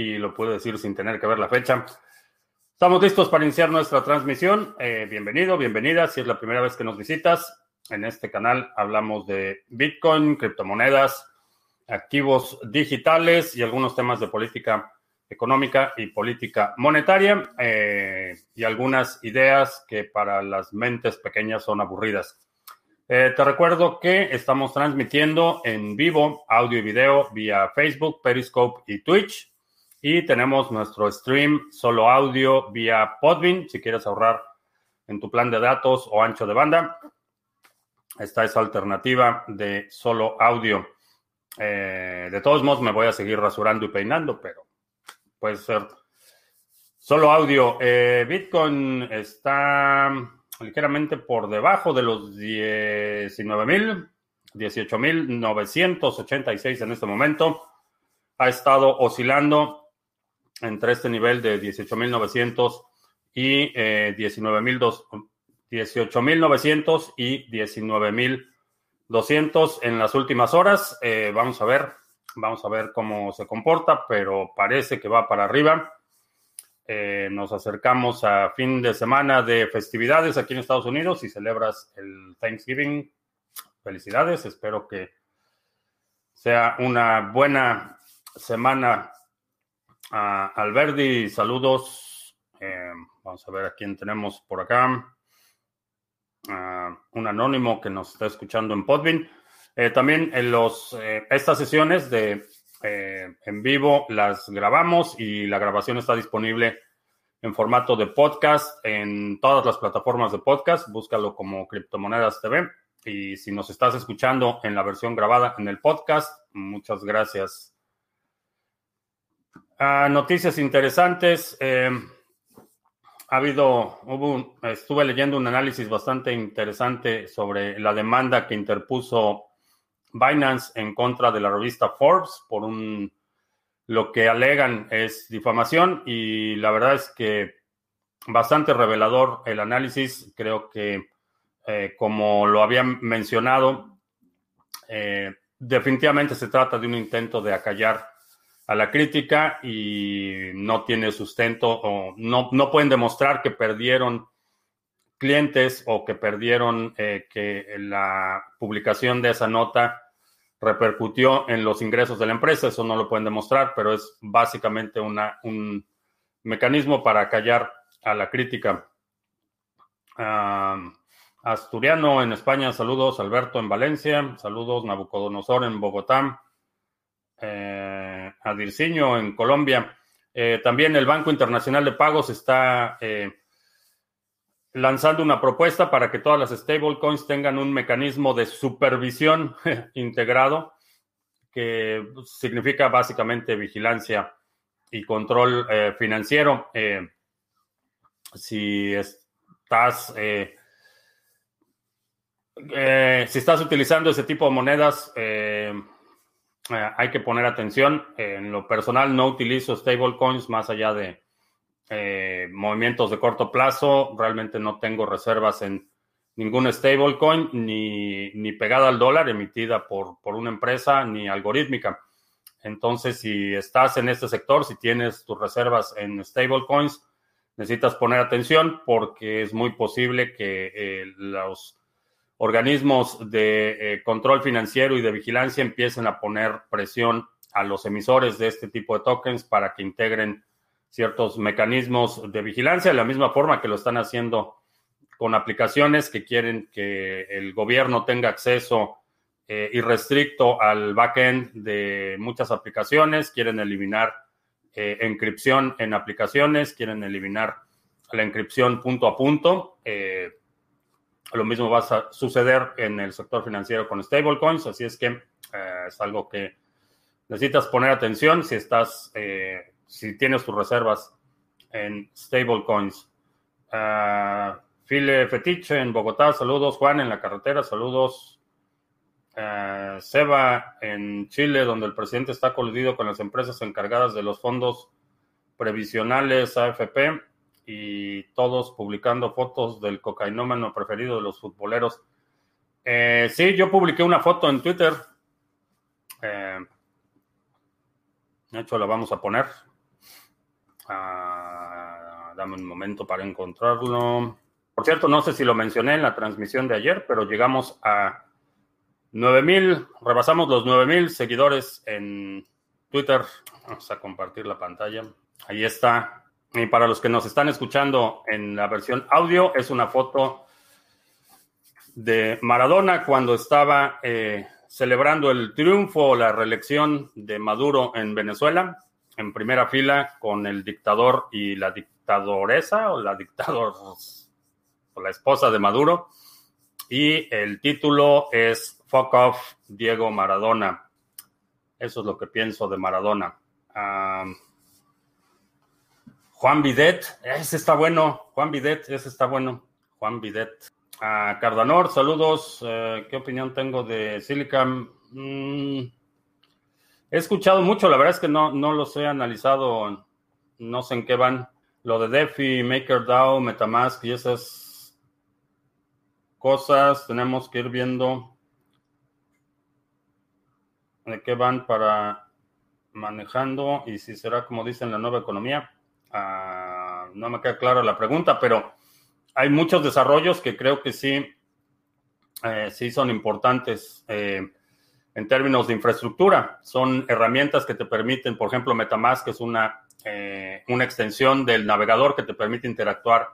y lo pude decir sin tener que ver la fecha. Estamos listos para iniciar nuestra transmisión. Eh, bienvenido, bienvenida. Si es la primera vez que nos visitas, en este canal hablamos de Bitcoin, criptomonedas, activos digitales y algunos temas de política económica y política monetaria eh, y algunas ideas que para las mentes pequeñas son aburridas. Eh, te recuerdo que estamos transmitiendo en vivo audio y video vía Facebook, Periscope y Twitch. Y tenemos nuestro stream solo audio vía Podbean, si quieres ahorrar en tu plan de datos o ancho de banda. Esta es alternativa de solo audio. Eh, de todos modos, me voy a seguir rasurando y peinando, pero puede ser solo audio. Eh, Bitcoin está ligeramente por debajo de los 19 mil, 18.986 en este momento. Ha estado oscilando entre este nivel de 18.900 y eh, 18.900 y 19.200 en las últimas horas. Eh, vamos a ver, vamos a ver cómo se comporta, pero parece que va para arriba. Eh, nos acercamos a fin de semana de festividades aquí en Estados Unidos y celebras el Thanksgiving. Felicidades, espero que sea una buena semana. Uh, Alberdi, saludos. Eh, vamos a ver a quién tenemos por acá. Un anónimo que nos está escuchando en Podbean. Eh, también en los, eh, estas sesiones de eh, en vivo las grabamos y la grabación está disponible en formato de podcast en todas las plataformas de podcast. Búscalo como Criptomonedas TV. Y si nos estás escuchando en la versión grabada en el podcast, muchas gracias. Ah, noticias interesantes. Eh, ha habido, hubo, estuve leyendo un análisis bastante interesante sobre la demanda que interpuso Binance en contra de la revista Forbes por un, lo que alegan es difamación y la verdad es que bastante revelador el análisis. Creo que, eh, como lo había mencionado, eh, definitivamente se trata de un intento de acallar a la crítica y no tiene sustento o no, no pueden demostrar que perdieron clientes o que perdieron eh, que la publicación de esa nota repercutió en los ingresos de la empresa. Eso no lo pueden demostrar, pero es básicamente una, un mecanismo para callar a la crítica. Asturiano en España, saludos. Alberto en Valencia, saludos. Nabucodonosor en Bogotá. Eh, Adirciño en Colombia. Eh, también el Banco Internacional de Pagos está eh, lanzando una propuesta para que todas las stablecoins tengan un mecanismo de supervisión integrado, que significa básicamente vigilancia y control eh, financiero. Si estás si estás utilizando ese tipo de monedas, hay que poner atención. En lo personal no utilizo stablecoins más allá de eh, movimientos de corto plazo. Realmente no tengo reservas en ningún stablecoin, ni, ni pegada al dólar emitida por, por una empresa, ni algorítmica. Entonces, si estás en este sector, si tienes tus reservas en stablecoins, necesitas poner atención porque es muy posible que eh, los organismos de eh, control financiero y de vigilancia empiecen a poner presión a los emisores de este tipo de tokens para que integren ciertos mecanismos de vigilancia, de la misma forma que lo están haciendo con aplicaciones que quieren que el gobierno tenga acceso eh, irrestricto al backend de muchas aplicaciones, quieren eliminar eh, encripción en aplicaciones, quieren eliminar la encripción punto a punto. Eh, lo mismo va a suceder en el sector financiero con stablecoins, así es que eh, es algo que necesitas poner atención si estás si tienes tus reservas en stablecoins. Uh, File Fetiche en Bogotá, saludos. Juan en la carretera, saludos. Uh, Seba en Chile, donde el presidente está coludido con las empresas encargadas de los fondos previsionales AFP y todos publicando fotos del cocainómano preferido de los futboleros. Eh, sí, yo publiqué una foto en Twitter. Eh, de hecho, la vamos a poner. Ah, dame un momento para encontrarlo. Por cierto, no sé si lo mencioné en la transmisión de ayer, pero llegamos a 9000, rebasamos los 9000 seguidores en Twitter. Vamos a compartir la pantalla. Ahí está. Y para los que nos están escuchando en la versión audio, es una foto de Maradona cuando estaba eh, celebrando el triunfo o la reelección de Maduro en Venezuela, en primera fila con el dictador y la dictadoresa o la dictador o la esposa de Maduro. Y el título es Fuck Off Diego Maradona. Eso es lo que pienso de Maradona. Juan Bidet, ese está bueno. Juan Bidet, ese está bueno. Juan Bidet. A Cardanor, saludos. Eh, ¿Qué opinión tengo de Silicon? Mm, he escuchado mucho, la verdad es que no, no los he analizado, no sé en qué van. Lo de DeFi, MakerDAO, Metamask y esas cosas, tenemos que ir viendo de qué van para manejando y si será como dicen la nueva economía. Ah, no me queda clara la pregunta, pero hay muchos desarrollos que creo que sí, eh, sí son importantes eh, en términos de infraestructura. Son herramientas que te permiten, por ejemplo, Metamask es una, eh, una extensión del navegador que te permite interactuar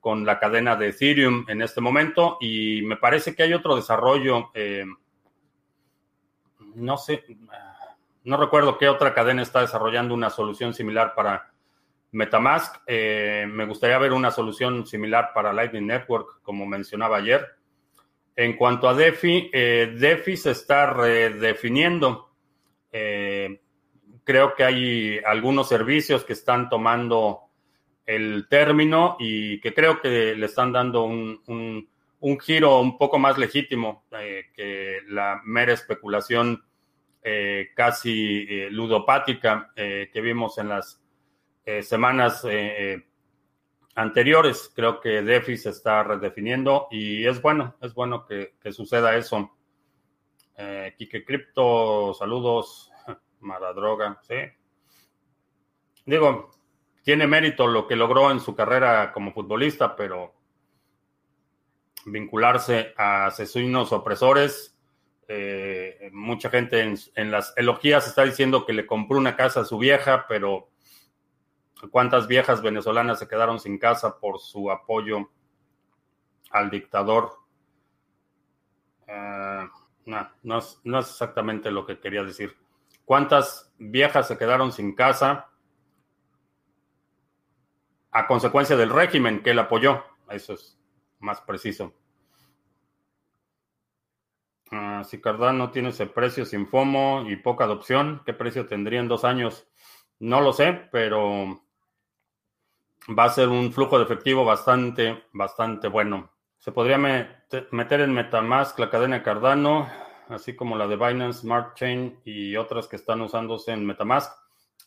con la cadena de Ethereum en este momento y me parece que hay otro desarrollo, no sé, no recuerdo qué otra cadena está desarrollando una solución similar para Metamask, eh, me gustaría ver una solución similar para Lightning Network, como mencionaba ayer. En cuanto a DeFi, eh, DeFi se está redefiniendo. Eh, creo que hay algunos servicios que están tomando el término y que creo que le están dando un, giro un poco más legítimo que la mera especulación casi ludopática que vimos en las eh, semanas eh, eh, anteriores. Creo que DeFi se está redefiniendo y es bueno, es bueno que, suceda eso. Kike Crypto, saludos. Maradroga, sí. Digo, tiene mérito lo que logró en su carrera como futbolista, pero vincularse a asesinos opresores. mucha gente en, en, las elogías está diciendo que le compró una casa a su vieja, pero cuántas viejas venezolanas se quedaron sin casa por su apoyo al dictador. Eh, no, es, exactamente lo que quería decir. ¿Cuántas viejas se quedaron sin casa a consecuencia del régimen que él apoyó? Eso es más preciso. Ah, si Cardano tiene ese precio sin FOMO y poca adopción, ¿qué precio tendría en dos años? No lo sé, pero va a ser un flujo de efectivo bastante, bastante bueno. Se podría meter en Metamask la cadena Cardano, así como la de Binance Smart Chain y otras que están usándose en Metamask.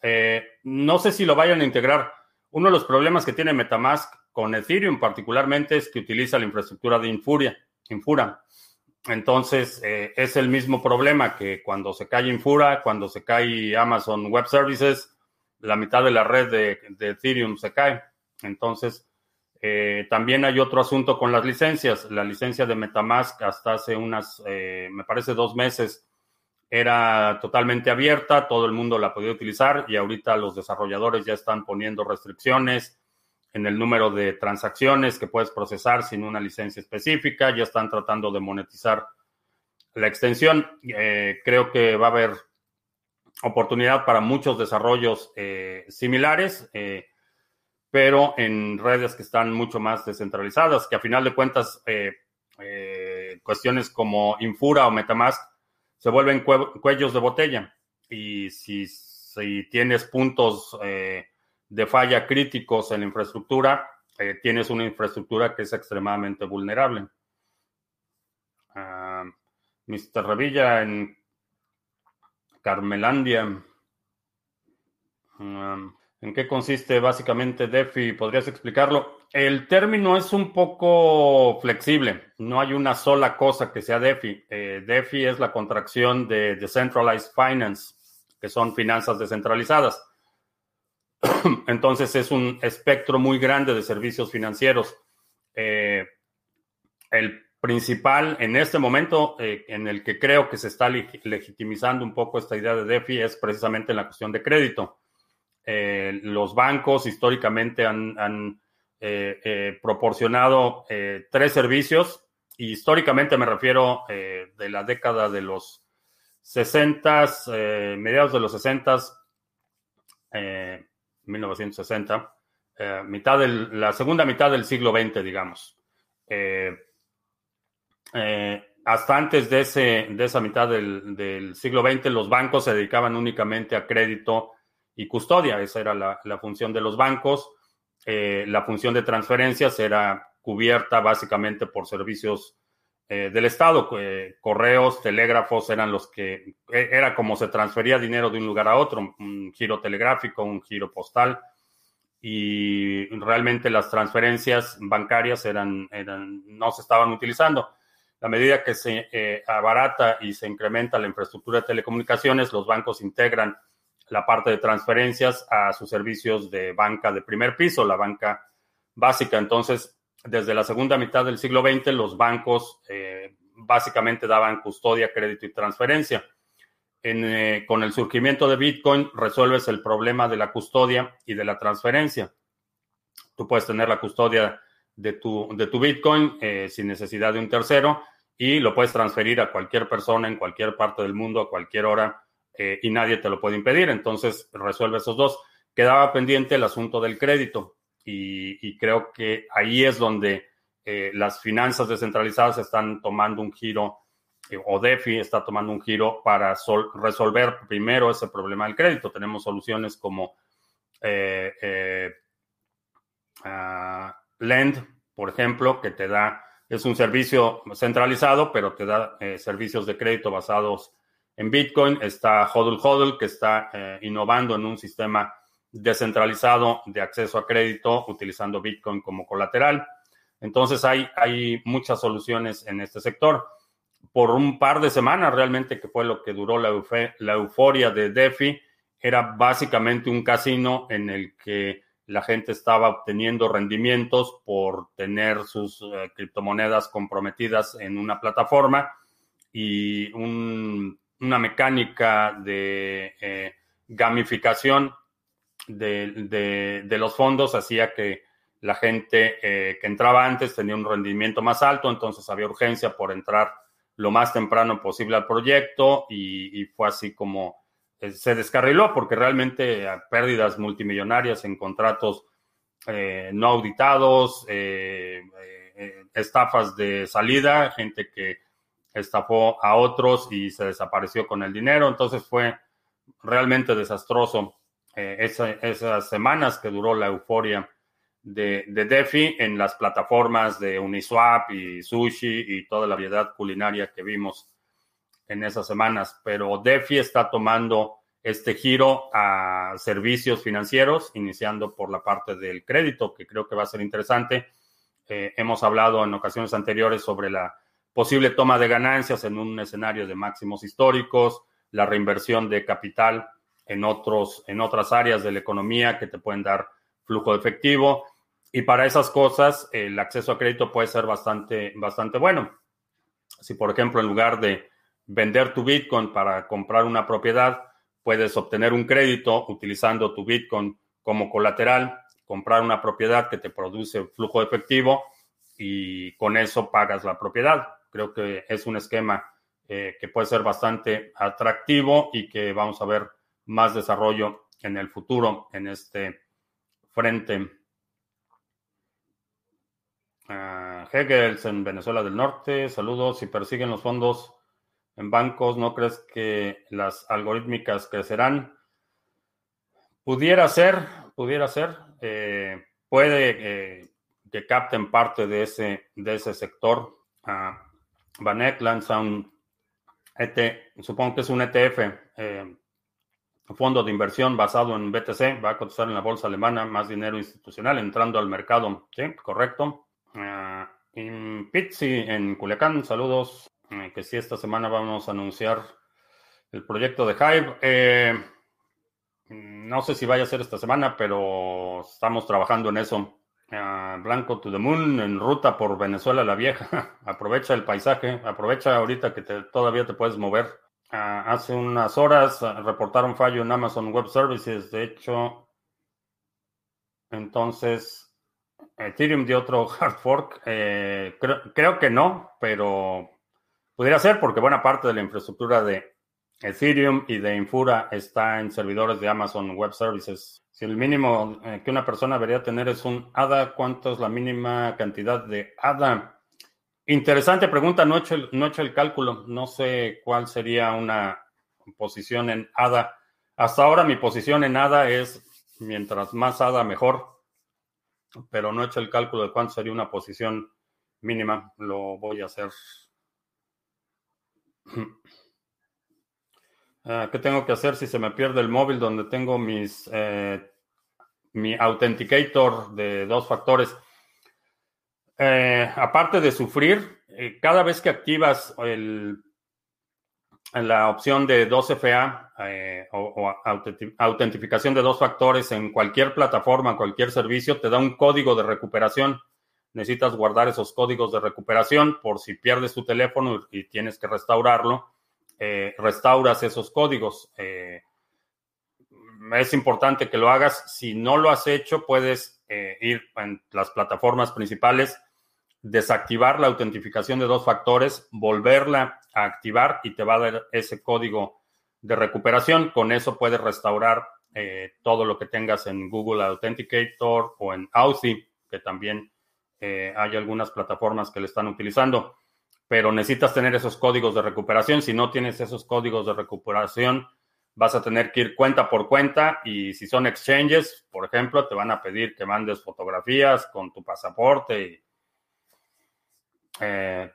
Eh, no sé si lo vayan a integrar. Uno de los problemas que tiene Metamask con Ethereum particularmente es que utiliza la infraestructura de Infuria, Infura. Entonces, eh, es el mismo problema que cuando se cae Infura, cuando se cae Amazon Web Services, la mitad de la red de, Ethereum se cae. Entonces, eh, también hay otro asunto con las licencias. La licencia de Metamask hasta hace unas, eh, me parece, dos meses era totalmente abierta, todo el mundo la podía utilizar y ahorita los desarrolladores ya están poniendo restricciones en el número de transacciones que puedes procesar sin una licencia específica, ya están tratando de monetizar la extensión. Eh, creo que va a haber oportunidad para muchos desarrollos eh, similares, pero en redes que están mucho más descentralizadas, que a final de cuentas eh, cuestiones como Infura o Metamask se vuelven cuellos de botella. Y si, si tienes puntos de falla críticos en la infraestructura, tienes una infraestructura que es extremadamente vulnerable. Ah, Mr. Revilla en Carmelandia. Um, ¿En qué consiste básicamente DeFi? ¿Podrías explicarlo? El término es un poco flexible. No hay una sola cosa que sea DeFi. Eh, DeFi es la contracción de Decentralized Finance, que son finanzas descentralizadas. Entonces es un espectro muy grande de servicios financieros. Eh, el principal en este momento eh, en el que creo que se está legitimizando un poco esta idea de DeFi es precisamente en la cuestión de crédito. Eh, los bancos históricamente han, proporcionado tres servicios y históricamente me refiero de la década de los 60, mediados de los 60, 1960, eh, mitad del, la segunda mitad del siglo XX, digamos. Eh, eh, hasta antes de, esa mitad del, siglo XX, los bancos se dedicaban únicamente a crédito y custodia. Esa era la, la función de los bancos. la función de transferencias era cubierta básicamente por servicios eh, del Estado. Eh, correos, telégrafos eran los que, e, era como se transfería dinero de un lugar a otro, un giro telegráfico, un giro postal. Y realmente las transferencias bancarias eran, no se estaban utilizando. A medida que se eh, abarata y se incrementa la infraestructura de telecomunicaciones, los bancos integran la parte de transferencias a sus servicios de banca de primer piso, la banca básica. Entonces, desde la segunda mitad del siglo XX, los bancos eh, básicamente daban custodia, crédito y transferencia. Eh, con el surgimiento de Bitcoin, resuelves el problema de la custodia y de la transferencia. Tú puedes tener la custodia de tu, de tu Bitcoin eh, sin necesidad de un tercero y lo puedes transferir a cualquier persona en cualquier parte del mundo a cualquier hora y nadie te lo puede impedir. Entonces, resuelve esos dos. Quedaba pendiente el asunto del crédito y, creo que ahí es donde eh, las finanzas descentralizadas están tomando un giro, eh, o DeFi está tomando un giro para resolver primero ese problema del crédito. Tenemos soluciones como eh, ah, Lend, por ejemplo, que te da, es un servicio centralizado, pero te da servicios de crédito basados en Bitcoin. Está Hodl Hodl, que está innovando en un sistema descentralizado de acceso a crédito utilizando Bitcoin como colateral. Entonces hay, hay muchas soluciones en este sector. Por un par de semanas realmente, que fue lo que duró la, euforia de DeFi, era básicamente un casino en el que la gente estaba obteniendo rendimientos por tener sus eh, criptomonedas comprometidas en una plataforma y una mecánica de eh, gamificación de, los fondos hacía que la gente eh, que entraba antes tenía un rendimiento más alto, entonces había urgencia por entrar lo más temprano posible al proyecto y, fue así como eh, se descarriló porque realmente pérdidas multimillonarias en contratos no auditados, estafas de salida, gente que estafó a otros y se desapareció con el dinero, entonces fue realmente desastroso eh, esas semanas que duró la euforia de, DeFi en las plataformas de Uniswap y Sushi y toda la variedad culinaria que vimos en esas semanas. Pero DeFi está tomando este giro a servicios financieros, iniciando por la parte del crédito, que creo que va a ser interesante. Eh, hemos hablado en ocasiones anteriores sobre la posible toma de ganancias en un escenario de máximos históricos, la reinversión de capital en, otros, en otras áreas de la economía que te pueden dar flujo de efectivo. Y para esas cosas, el acceso a crédito puede ser bastante, bastante bueno. Si, por ejemplo, en lugar de vender tu Bitcoin para comprar una propiedad, puedes obtener un crédito utilizando tu Bitcoin como colateral, comprar una propiedad que te produce flujo de efectivo y con eso pagas la propiedad. Creo que es un esquema eh, que puede ser bastante atractivo y que vamos a ver más desarrollo en el futuro en este frente. Uh, Hegels en Venezuela del Norte, saludos. Si persiguen los fondos en bancos, ¿no crees que las algorítmicas crecerán? Pudiera ser, pudiera ser. Eh, puede eh, que capten parte de ese, de ese sector. Uh, Vanek lanza un ET, supongo que es un ETF. Eh, fondo de inversión basado en BTC, va a cotizar en la bolsa alemana, más dinero institucional entrando al mercado. Sí, correcto. Uh, en Pizzi, en Culiacán, saludos. Eh, que si esta semana vamos a anunciar el proyecto de Hive. Eh, No sé si vaya a ser esta semana, pero estamos trabajando en eso. Ah, Blanco to the Moon en ruta por Venezuela la Vieja. aprovecha el paisaje, aprovecha ahorita que todavía te puedes mover. Ah, hace unas horas reportaron fallo en Amazon Web Services. De hecho, entonces Ethereum dio otro hard fork. Eh, creo que no, pero pudiera ser porque buena parte de la infraestructura de Ethereum y de Infura está en servidores de Amazon Web Services. Si el mínimo eh, que una persona debería tener es un ADA, ¿cuánto es la mínima cantidad de ADA? Interesante pregunta, no he hecho el, cálculo, no sé cuál sería una posición en ADA. Hasta ahora mi posición en ADA es mientras más ADA mejor, pero no he hecho el cálculo de cuánto sería una posición mínima, lo voy a hacer. Ah, ¿Qué tengo que hacer si se me pierde el móvil donde tengo mis eh, mi authenticator de dos factores? Eh, aparte de sufrir, eh, cada vez que activas el, la opción de 2FA o, autentificación de dos factores en cualquier plataforma, cualquier servicio, te da un código de recuperación. Necesitas guardar esos códigos de recuperación por si pierdes tu teléfono y tienes que restaurarlo eh, restauras esos códigos. Eh, es importante que lo hagas. Si no lo has hecho, puedes eh, ir en las plataformas principales, desactivar la autentificación de dos factores, volverla a activar y te va a dar ese código de recuperación. Con eso puedes restaurar todo lo que tengas en Google Authenticator o en Authy, que también hay algunas plataformas que le están utilizando pero necesitas tener esos códigos de recuperación. Si no tienes esos códigos de recuperación, vas a tener que ir cuenta por cuenta y si son exchanges, por ejemplo, te van a pedir que mandes fotografías con tu pasaporte y eh,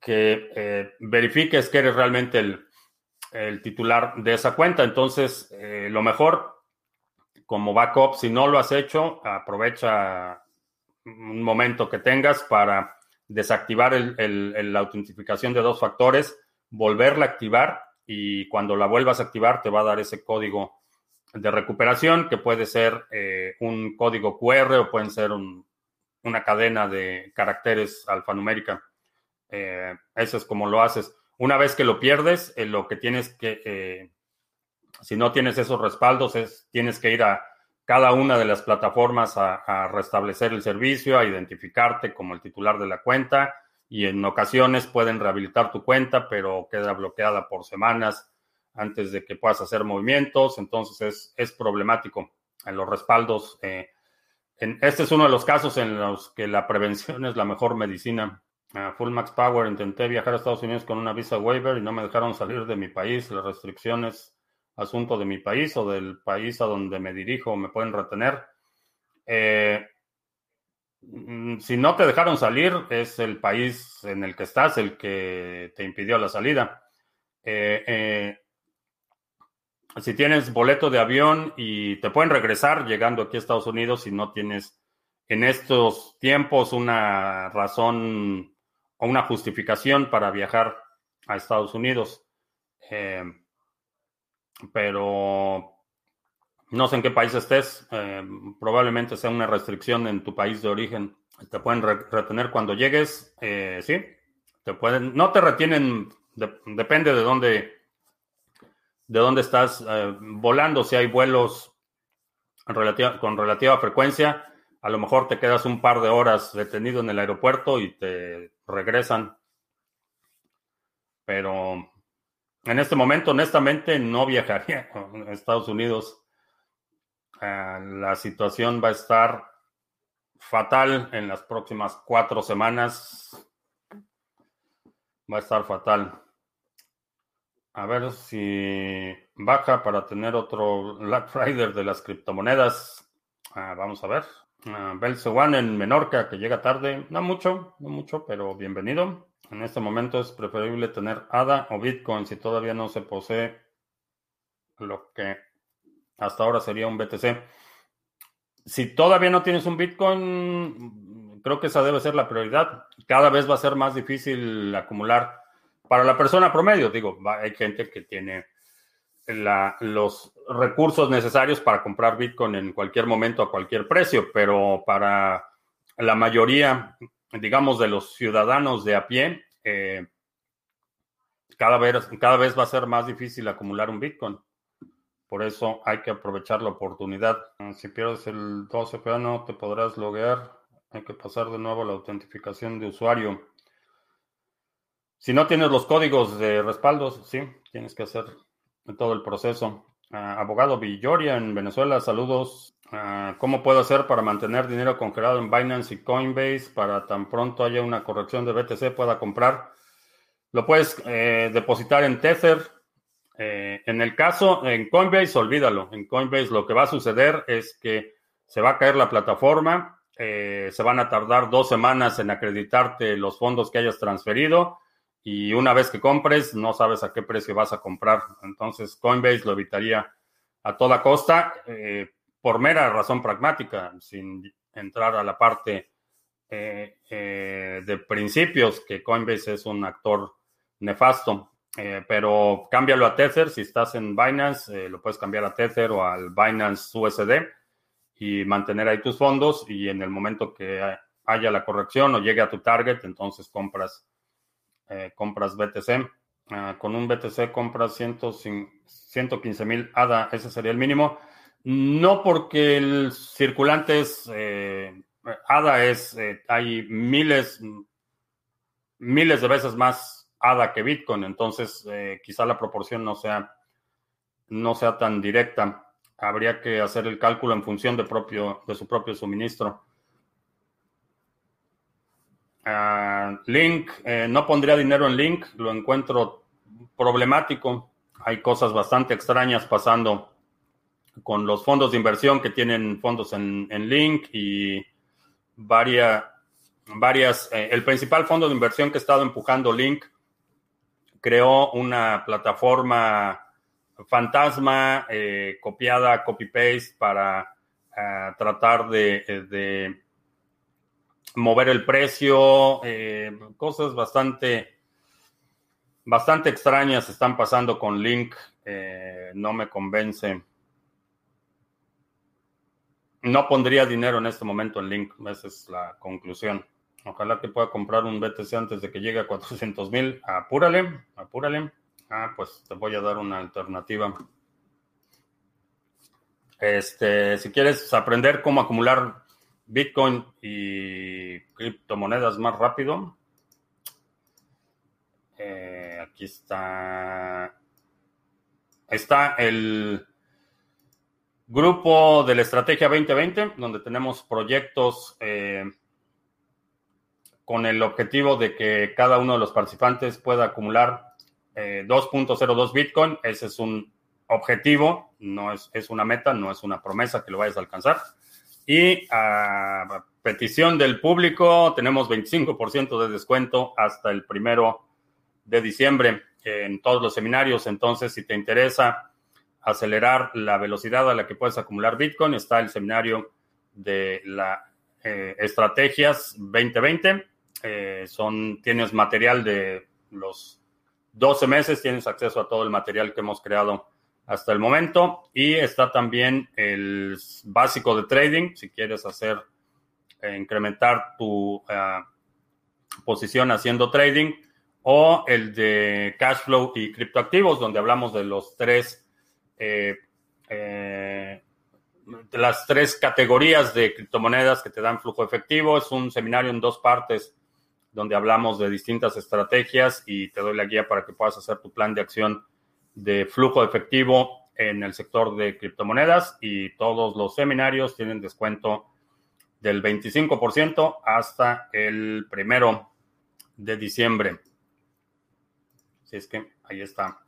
que eh, verifiques que eres realmente el, titular de esa cuenta. Entonces, eh, lo mejor como backup, si no lo has hecho, aprovecha un momento que tengas para desactivar la autentificación de dos factores, volverla a activar y cuando la vuelvas a activar te va a dar ese código de recuperación que puede ser eh, un código QR o pueden ser una cadena de caracteres alfanumérica. Eh, eso es como lo haces. Una vez que lo pierdes, eh, lo que tienes que, si no tienes esos respaldos, es tienes que ir a cada una de las plataformas a, restablecer el servicio, a identificarte como el titular de la cuenta y en ocasiones pueden rehabilitar tu cuenta, pero queda bloqueada por semanas antes de que puedas hacer movimientos, entonces es, problemático en los respaldos. Eh, este es uno de los casos en los que la prevención es la mejor medicina. Full Max Power, intenté viajar a Estados Unidos con una visa waiver y no me dejaron salir de mi país. Las restricciones asunto de mi país o del país a donde me dirijo me pueden retener. Eh, mm, si no te dejaron salir, es el país en el que estás el que te impidió la salida. Eh, eh, si tienes boleto de avión y te pueden regresar llegando aquí a Estados Unidos si no tienes en estos tiempos una razón o una justificación para viajar a Estados Unidos pero no sé en qué país estés, eh, probablemente sea una restricción en tu país de origen. Te pueden retener cuando llegues, eh, sí, te pueden, no te retienen, depende de dónde, de dónde estás eh, volando, si hay vuelos con relativa frecuencia, a lo mejor te quedas un par de horas detenido en el aeropuerto y te regresan. Pero en este momento, honestamente, no viajaría a Estados Unidos. Ah, la situación va a estar fatal en las próximas cuatro semanas. Va a estar fatal. A ver si baja para tener otro Black Friday de las criptomonedas. Ah, vamos a ver. Uh, One en Menorca, que llega tarde. No mucho, no mucho, pero bienvenido. En este momento es preferible tener ADA o Bitcoin si todavía no se posee lo que hasta ahora sería un BTC. Si todavía no tienes un Bitcoin, creo que esa debe ser la prioridad. Cada vez va a ser más difícil acumular para la persona promedio. Digo, hay gente que tiene los recursos necesarios para comprar Bitcoin en cualquier momento a cualquier precio, pero para la mayoría, digamos, de los ciudadanos de a pie, eh, cada, vez, cada vez va a ser más difícil acumular un Bitcoin. Por eso hay que aprovechar la oportunidad. Si pierdes el 12 no te podrás loguear. Hay que pasar de nuevo la autentificación de usuario. Si no tienes los códigos de respaldos, sí, tienes que hacer todo el proceso. Ah, abogado Villoria en Venezuela, saludos. Ah, ¿Cómo puedo hacer para mantener dinero congelado en Binance y Coinbase para tan pronto haya una corrección de BTC pueda comprar? Lo puedes eh, depositar en Tether. Eh, en el caso, en Coinbase, olvídalo. En Coinbase lo que va a suceder es que se va a caer la plataforma, eh, se van a tardar dos semanas en acreditarte los fondos que hayas transferido y una vez que compres no sabes a qué precio vas a comprar. Entonces Coinbase lo evitaría a toda costa por mera razón pragmática, sin entrar a la parte de principios, que Coinbase es un actor nefasto. Eh, pero cámbialo a Tether. Si estás en Binance, eh, lo puedes cambiar a Tether o al Binance USD y mantener ahí tus fondos. Y en el momento que haya la corrección o llegue a tu target, entonces compras, eh, compras BTC. Ah, con un BTC compras 115 mil ADA, ese sería el mínimo. No porque el circulante es ADA es, hay miles, miles de veces más ADA que Bitcoin, entonces eh, quizá la proporción no sea, no sea tan directa. Habría que hacer el cálculo en función de, propio, de su propio suministro. Ah, Link, eh, no pondría dinero en Link, lo encuentro problemático. Hay cosas bastante extrañas pasando con los fondos de inversión que tienen fondos en, Link y varias, varias eh, el principal fondo de inversión que ha estado empujando Link creó una plataforma fantasma eh, copiada, copy-paste para eh, tratar de, mover el precio. Eh, cosas bastante, bastante extrañas están pasando con Link. no me convence. No pondría dinero en este momento en Link. Esa es la conclusión. Ojalá que pueda comprar un BTC antes de que llegue a 400 mil. Apúrale, apúrale. Ah, pues te voy a dar una alternativa. Este, si quieres aprender cómo acumular Bitcoin y criptomonedas más rápido, eh, aquí está. Está el grupo de la Estrategia 2020, donde tenemos proyectos. Eh, con el objetivo de que cada uno de los participantes pueda acumular 2.02 eh, Bitcoin. Ese es un objetivo, no es, es, una meta, no es una promesa que lo vayas a alcanzar. Y a petición del público, tenemos 25% de descuento hasta el primero de diciembre en todos los seminarios. Entonces, si te interesa acelerar la velocidad a la que puedes acumular Bitcoin, está el seminario de la eh, estrategias 2020 eh, son, tienes material de los 12 meses, tienes acceso a todo el material que hemos creado hasta el momento. Y está también el básico de trading, si quieres hacer, eh, incrementar tu eh, posición haciendo trading, o el de cash flow y criptoactivos, donde hablamos de los tres, de las tres categorías de criptomonedas que te dan flujo efectivo. Es un seminario en dos partes donde hablamos de distintas estrategias y te doy la guía para que puedas hacer tu plan de acción de flujo efectivo en el sector de criptomonedas y todos los seminarios tienen descuento del 25% hasta el primero de diciembre. Así es que ahí está.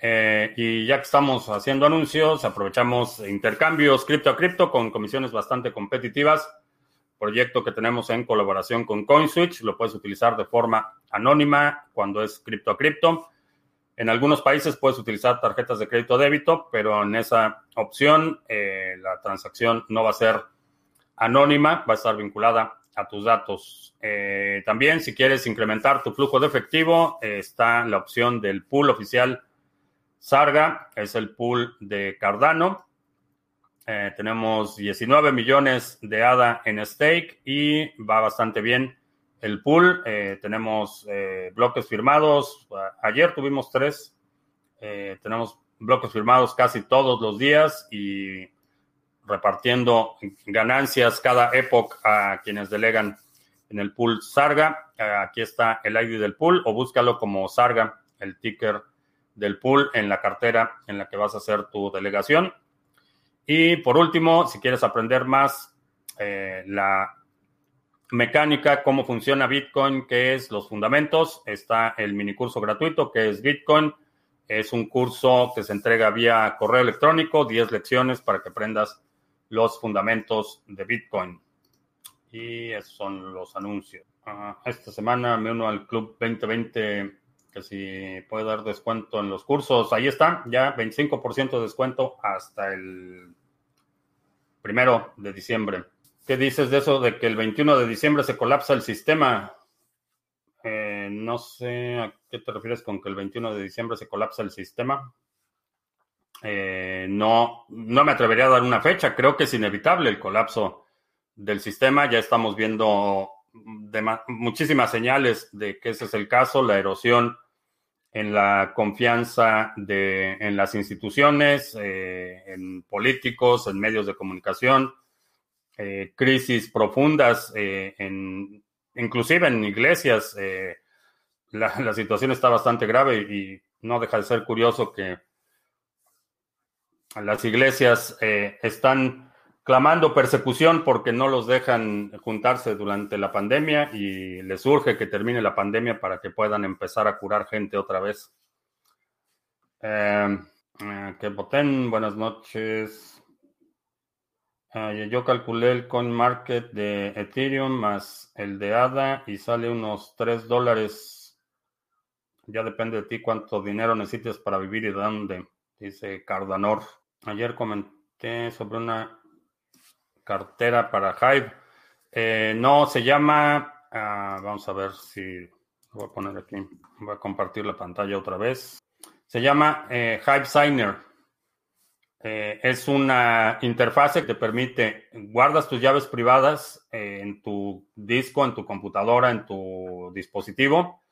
Eh, y ya que estamos haciendo anuncios, aprovechamos intercambios cripto a cripto con comisiones bastante competitivas proyecto que tenemos en colaboración con CoinSwitch. Lo puedes utilizar de forma anónima cuando es cripto a cripto. En algunos países puedes utilizar tarjetas de crédito débito, pero en esa opción eh, la transacción no va a ser anónima, va a estar vinculada a tus datos. Eh, también, si quieres incrementar tu flujo de efectivo, eh, está la opción del pool oficial Sarga es el pool de Cardano. Tenemos 19 millones de ADA en stake y va bastante bien el pool. Eh, tenemos eh, bloques firmados. Ayer tuvimos tres. tenemos bloques firmados casi todos los días y repartiendo ganancias cada época a quienes delegan en el pool Sarga. aquí está el ID del pool o búscalo como Sarga, el ticker del pool en la cartera en la que vas a hacer tu delegación. Y por último, si quieres aprender más eh, la mecánica, cómo funciona Bitcoin, qué es los fundamentos, está el mini curso gratuito que es Bitcoin. Es un curso que se entrega vía correo electrónico, 10 lecciones para que aprendas los fundamentos de Bitcoin. Y esos son los anuncios. Ah, esta semana me uno al Club 2020 que si puede dar descuento en los cursos, ahí está, ya 25% de descuento hasta el primero de diciembre. ¿Qué dices de eso de que el 21 de diciembre se colapsa el sistema? Eh, no sé a qué te refieres con que el 21 de diciembre se colapsa el sistema. Eh, no, no me atrevería a dar una fecha. Creo que es inevitable el colapso del sistema. Ya estamos viendo muchísimas señales de que ese es el caso. La erosión en la confianza de, en las instituciones, eh, en políticos, en medios de comunicación, eh, crisis profundas, eh, en, inclusive en iglesias. La, la, situación está bastante grave y no deja de ser curioso que las iglesias están clamando persecución porque no los dejan juntarse durante la pandemia y les urge que termine la pandemia para que puedan empezar a curar gente otra vez. Eh, eh que voten, buenas noches. Eh, yo calculé el coin market de Ethereum más el de ADA y sale unos 3 dólares. Ya depende de ti cuánto dinero necesitas para vivir y dónde, dice Cardanor. Ayer comenté sobre una cartera para Hive. Eh, no, se llama, ah, vamos a ver si voy a poner aquí, voy a compartir la pantalla otra vez. Se llama eh, Hive Signer. Eh, es una interfase que te permite, guardas tus llaves privadas en tu disco, en tu computadora, en tu dispositivo.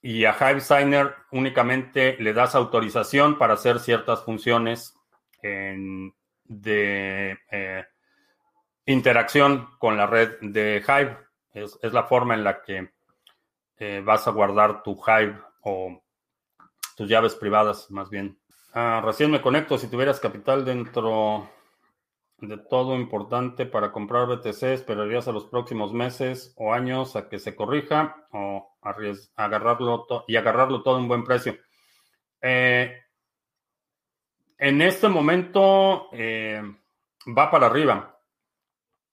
Y a Hive Signer únicamente le das autorización para hacer ciertas funciones de interacción con la red de Hive. Es, la forma en la que eh, vas a guardar tu Hive o tus llaves privadas, más bien. Ah, recién me conecto. Si tuvieras capital dentro de todo importante para comprar BTC, ¿esperarías a los próximos meses o años a que se corrija o agarrarlo y agarrarlo todo en buen precio? Eh, en este momento eh, va para arriba.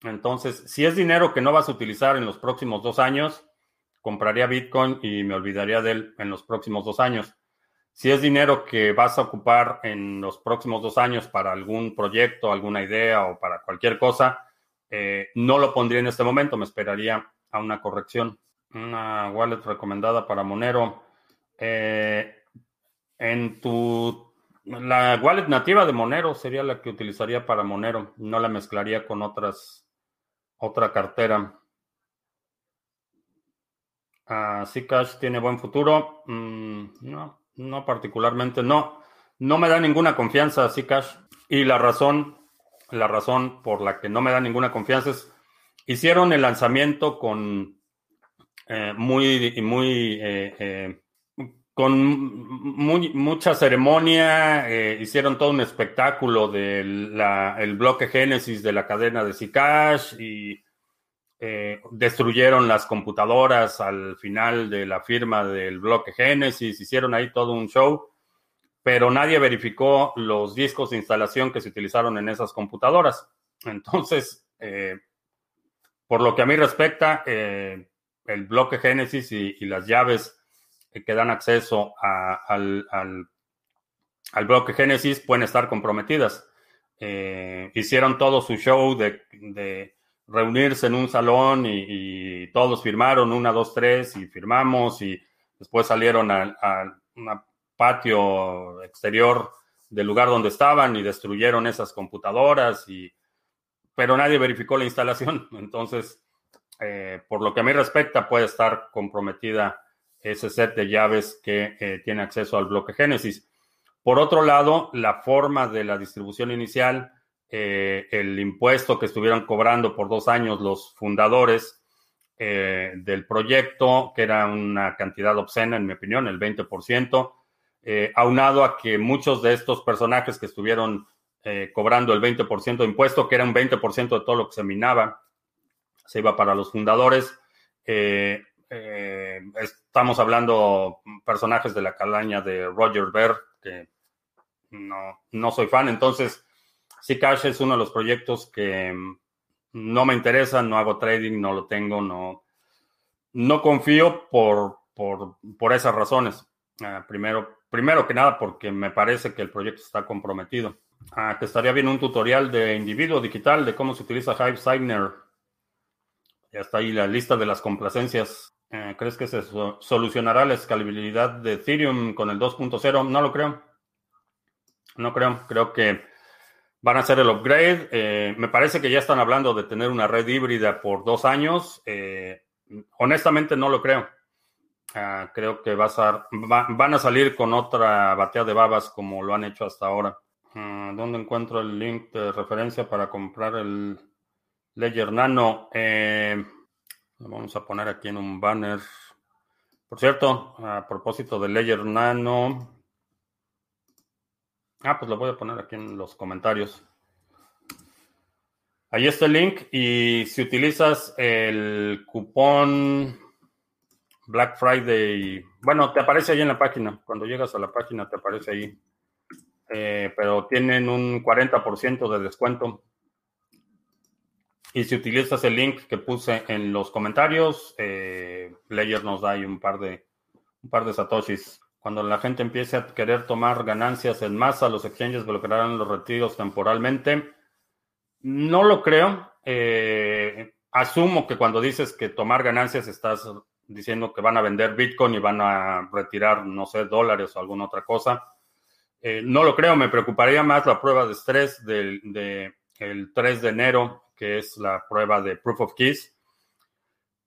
Entonces, si es dinero que no vas a utilizar en los próximos dos años, compraría Bitcoin y me olvidaría de él en los próximos dos años. Si es dinero que vas a ocupar en los próximos dos años para algún proyecto, alguna idea o para cualquier cosa, eh, no lo pondría en este momento, me esperaría a una corrección. Una wallet recomendada para Monero. Eh, en tu la wallet nativa de Monero sería la que utilizaría para Monero, no la mezclaría con otras otra cartera. Uh, Zcash tiene buen futuro. Mm, no, no particularmente. No, no me da ninguna confianza Zcash. Y la razón, la razón por la que no me da ninguna confianza es hicieron el lanzamiento con eh, muy, muy eh, eh, con mucha ceremonia, eh, hicieron todo un espectáculo del bloque Génesis de la cadena de Zcash y eh, destruyeron las computadoras al final de la firma del bloque Génesis, hicieron ahí todo un show, pero nadie verificó los discos de instalación que se utilizaron en esas computadoras. Entonces, eh, por lo que a mí respecta, el bloque Génesis y las llaves que dan acceso al, al, bloque Génesis pueden estar comprometidas. Eh, hicieron todo su show de, reunirse en un salón y, todos firmaron, una, dos, tres, y firmamos, y después salieron a, una patio exterior del lugar donde estaban y destruyeron esas computadoras, y, pero nadie verificó la instalación. Entonces, eh, por lo que a mí respecta, puede estar comprometida ese set de llaves que eh, tiene acceso al bloque Génesis. Por otro lado, la forma de la distribución inicial, eh, el impuesto que estuvieron cobrando por dos años los fundadores del proyecto, que era una cantidad obscena, en mi opinión, el 20%, aunado a que muchos de estos personajes que estuvieron cobrando el 20% de impuesto, que era un 20% de todo lo que se minaba, se iba para los fundadores. Eh, eh, estamos hablando personajes de la calaña de Roger Ver, que no, no soy fan. Entonces, Zcash es uno de los proyectos que no me interesa, no hago trading, no lo tengo, no, no confío por, por, por esas razones. Ah, primero, primero que nada, porque me parece que el proyecto está comprometido. Ah, que estaría bien un tutorial de individuo digital de cómo se utiliza Hive Signer ya está ahí la lista de las complacencias. Eh, ¿Crees que se solucionará la escalabilidad de Ethereum con el 2.0? No lo creo. No creo. Creo que van a hacer el upgrade. Eh, me parece que ya están hablando de tener una red híbrida por dos años. Eh, honestamente no lo creo. Ah, creo que va a van a salir con otra batea de babas como lo han hecho hasta ahora. Ah, ¿Dónde encuentro el link de referencia para comprar el Ledger Nano, eh, lo vamos a poner aquí en un banner. Por cierto, a propósito de Ledger Nano. Ah, pues lo voy a poner aquí en los comentarios. Ahí está el link y si utilizas el cupón Black Friday, bueno, te aparece ahí en la página. Cuando llegas a la página te aparece ahí. Eh, pero tienen un 40% de descuento. Y si utilizas el link que puse en los comentarios, eh, Player nos da ahí un par de un par de satoshis. Cuando la gente empiece a querer tomar ganancias en masa, los exchanges bloquearán los retiros temporalmente. No lo creo. Eh, asumo que cuando dices que tomar ganancias estás diciendo que van a vender Bitcoin y van a retirar, no sé, dólares o alguna otra cosa. Eh, no lo creo. Me preocuparía más la prueba de estrés del de, el 3 de enero que es la prueba de Proof of Keys,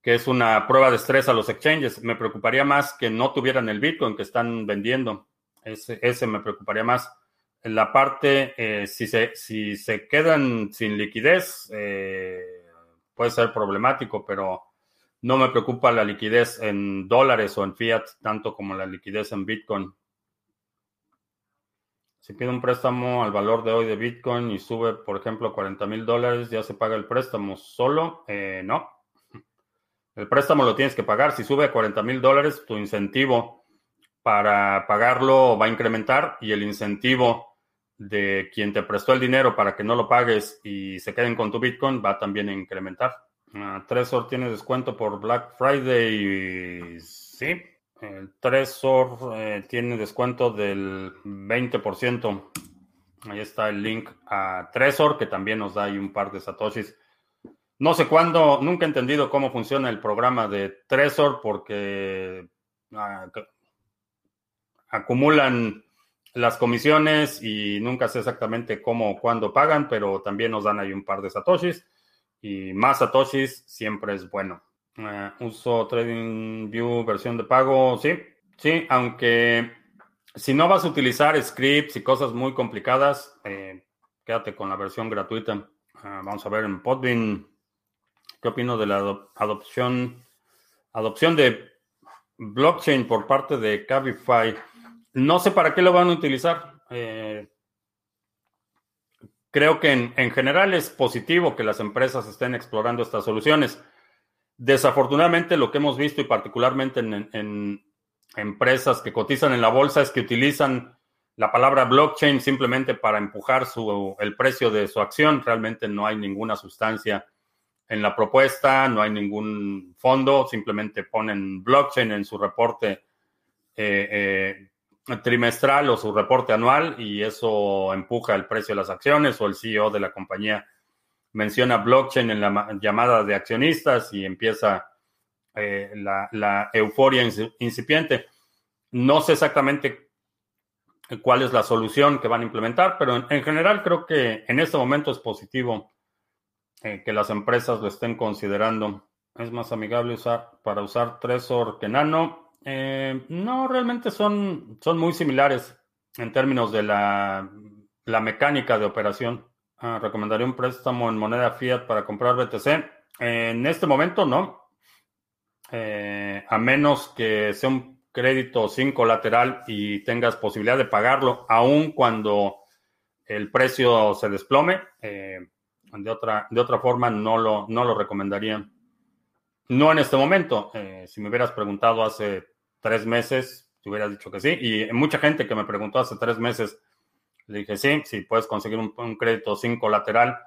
que es una prueba de estrés a los exchanges. Me preocuparía más que no tuvieran el Bitcoin que están vendiendo. Ese, ese me preocuparía más. En la parte, eh, si, se, si se quedan sin liquidez, eh, puede ser problemático, pero no me preocupa la liquidez en dólares o en fiat, tanto como la liquidez en Bitcoin. Si pide un préstamo al valor de hoy de Bitcoin y sube, por ejemplo, 40 mil dólares, ¿ya se paga el préstamo solo? Eh, no. El préstamo lo tienes que pagar. Si sube a 40 mil dólares, tu incentivo para pagarlo va a incrementar y el incentivo de quien te prestó el dinero para que no lo pagues y se queden con tu Bitcoin va también a incrementar. Uh, Trezor tiene descuento por Black Friday. Sí, el Trezor eh, tiene descuento del 20%. Ahí está el link a Trezor, que también nos da ahí un par de satoshis. No sé cuándo, nunca he entendido cómo funciona el programa de Trezor porque ah, acumulan las comisiones y nunca sé exactamente cómo cuándo pagan, pero también nos dan ahí un par de satoshis y más satoshis siempre es bueno. Uh, uso TradingView versión de pago, sí, sí, aunque si no vas a utilizar scripts y cosas muy complicadas, eh, quédate con la versión gratuita. Uh, vamos a ver en Podbean, ¿qué opino de la adopción, adopción de blockchain por parte de Cabify? No sé para qué lo van a utilizar. Eh, creo que en, en general es positivo que las empresas estén explorando estas soluciones. Desafortunadamente, lo que hemos visto, y particularmente en, empresas que cotizan en la bolsa, es que utilizan la palabra blockchain simplemente para empujar su, el precio de su acción. Realmente no hay ninguna sustancia en la propuesta, no hay ningún fondo, simplemente ponen blockchain en su reporte eh, eh, trimestral o su reporte anual y eso empuja el precio de las acciones o el CEO de la compañía menciona blockchain en la llamada de accionistas y empieza eh, la, euforia incipiente. No sé exactamente cuál es la solución que van a implementar, pero en, general creo que en este momento es positivo eh, que las empresas lo estén considerando. Es más amigable usar para usar Trezor que Nano. Eh, no, realmente son, son muy similares en términos de la, la mecánica de operación. Ah, recomendaría un préstamo en moneda fiat para comprar BTC. en este momento no. Eh, a menos que sea un crédito sin colateral y tengas posibilidad de pagarlo, aun cuando el precio se desplome. De, otra, de otra forma, no lo, no lo recomendaría. No en este momento. Eh, si me hubieras preguntado hace tres meses, te hubieras dicho que sí. Y mucha gente que me preguntó hace tres meses, le dije sí, si puedes conseguir un, crédito sin colateral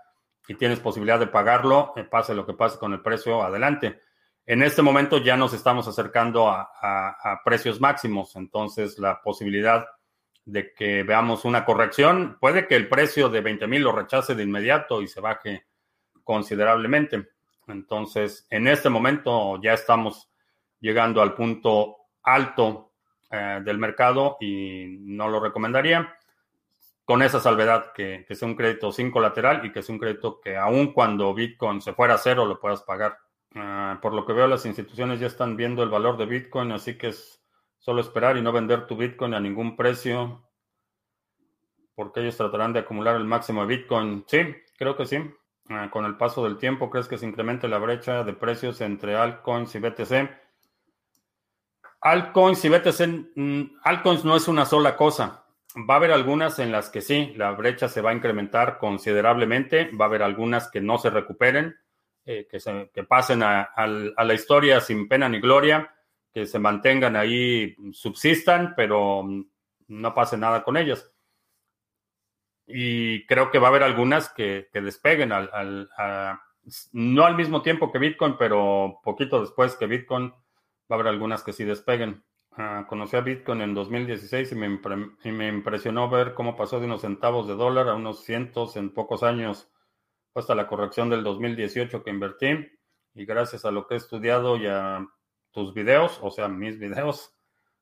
y tienes posibilidad de pagarlo, eh, pase lo que pase con el precio, adelante. En este momento ya nos estamos acercando a, precios máximos, entonces la posibilidad de que veamos una corrección, puede que el precio de 20 mil lo rechace de inmediato y se baje considerablemente. Entonces, en este momento ya estamos llegando al punto alto eh, del mercado y no lo recomendaría con esa salvedad que, que, sea un crédito sin colateral y que sea un crédito que aun cuando Bitcoin se fuera a cero lo puedas pagar. Ah, por lo que veo, las instituciones ya están viendo el valor de Bitcoin, así que es solo esperar y no vender tu Bitcoin a ningún precio, porque ellos tratarán de acumular el máximo de Bitcoin. Sí, creo que sí. Ah, con el paso del tiempo, ¿crees que se incremente la brecha de precios entre altcoins y BTC? Altcoins y BTC, mm, altcoins no es una sola cosa. Va a haber algunas en las que sí, la brecha se va a incrementar considerablemente, va a haber algunas que no se recuperen eh, que, se, que, pasen a, la historia sin pena ni gloria, que se mantengan ahí, subsistan, pero no pase nada con ellas. Y creo que va a haber algunas que, despeguen, al, no al mismo tiempo que Bitcoin, pero poquito después que Bitcoin, va a haber algunas que sí despeguen. Uh, conocí a Bitcoin en 2016 y me, y me impresionó ver cómo pasó de unos centavos de dólar a unos cientos en pocos años hasta la corrección del 2018 que invertí y gracias a lo que he estudiado y a tus videos, o sea, mis videos,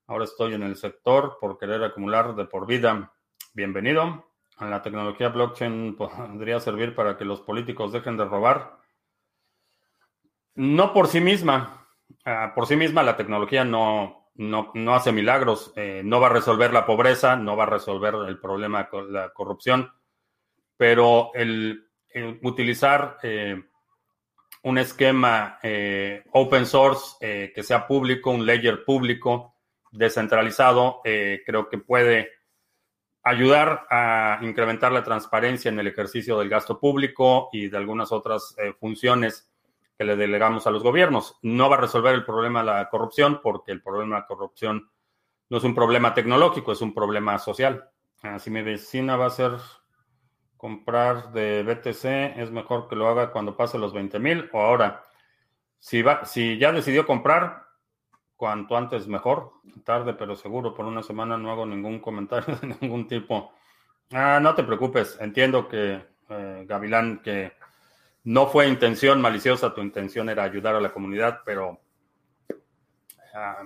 ahora estoy en el sector por querer acumular de por vida. Bienvenido. La tecnología blockchain podría servir para que los políticos dejen de robar. No por sí misma. Ah, por sí misma la tecnología no, no, no hace milagros. Eh, no va a resolver la pobreza, no va a resolver el problema con la corrupción. Pero el, utilizar eh, un esquema eh, open source eh, que sea público, un ledger público, descentralizado, creo que puede ayudar a incrementar la transparencia en el ejercicio del gasto público y de algunas otras funciones que le delegamos a los gobiernos. No va a resolver el problema de la corrupción porque el problema de la corrupción no es un problema tecnológico, es un problema social. Si mi vecina va a ser comprar de BTC es mejor que lo haga cuando pase los 20 mil o ahora. Si, va, si ya decidió comprar, cuanto antes mejor. Tarde, pero seguro, por una semana no hago ningún comentario de ningún tipo. Ah, no te preocupes, entiendo que, eh, Gavilán, que no fue intención maliciosa, tu intención era ayudar a la comunidad, pero ah,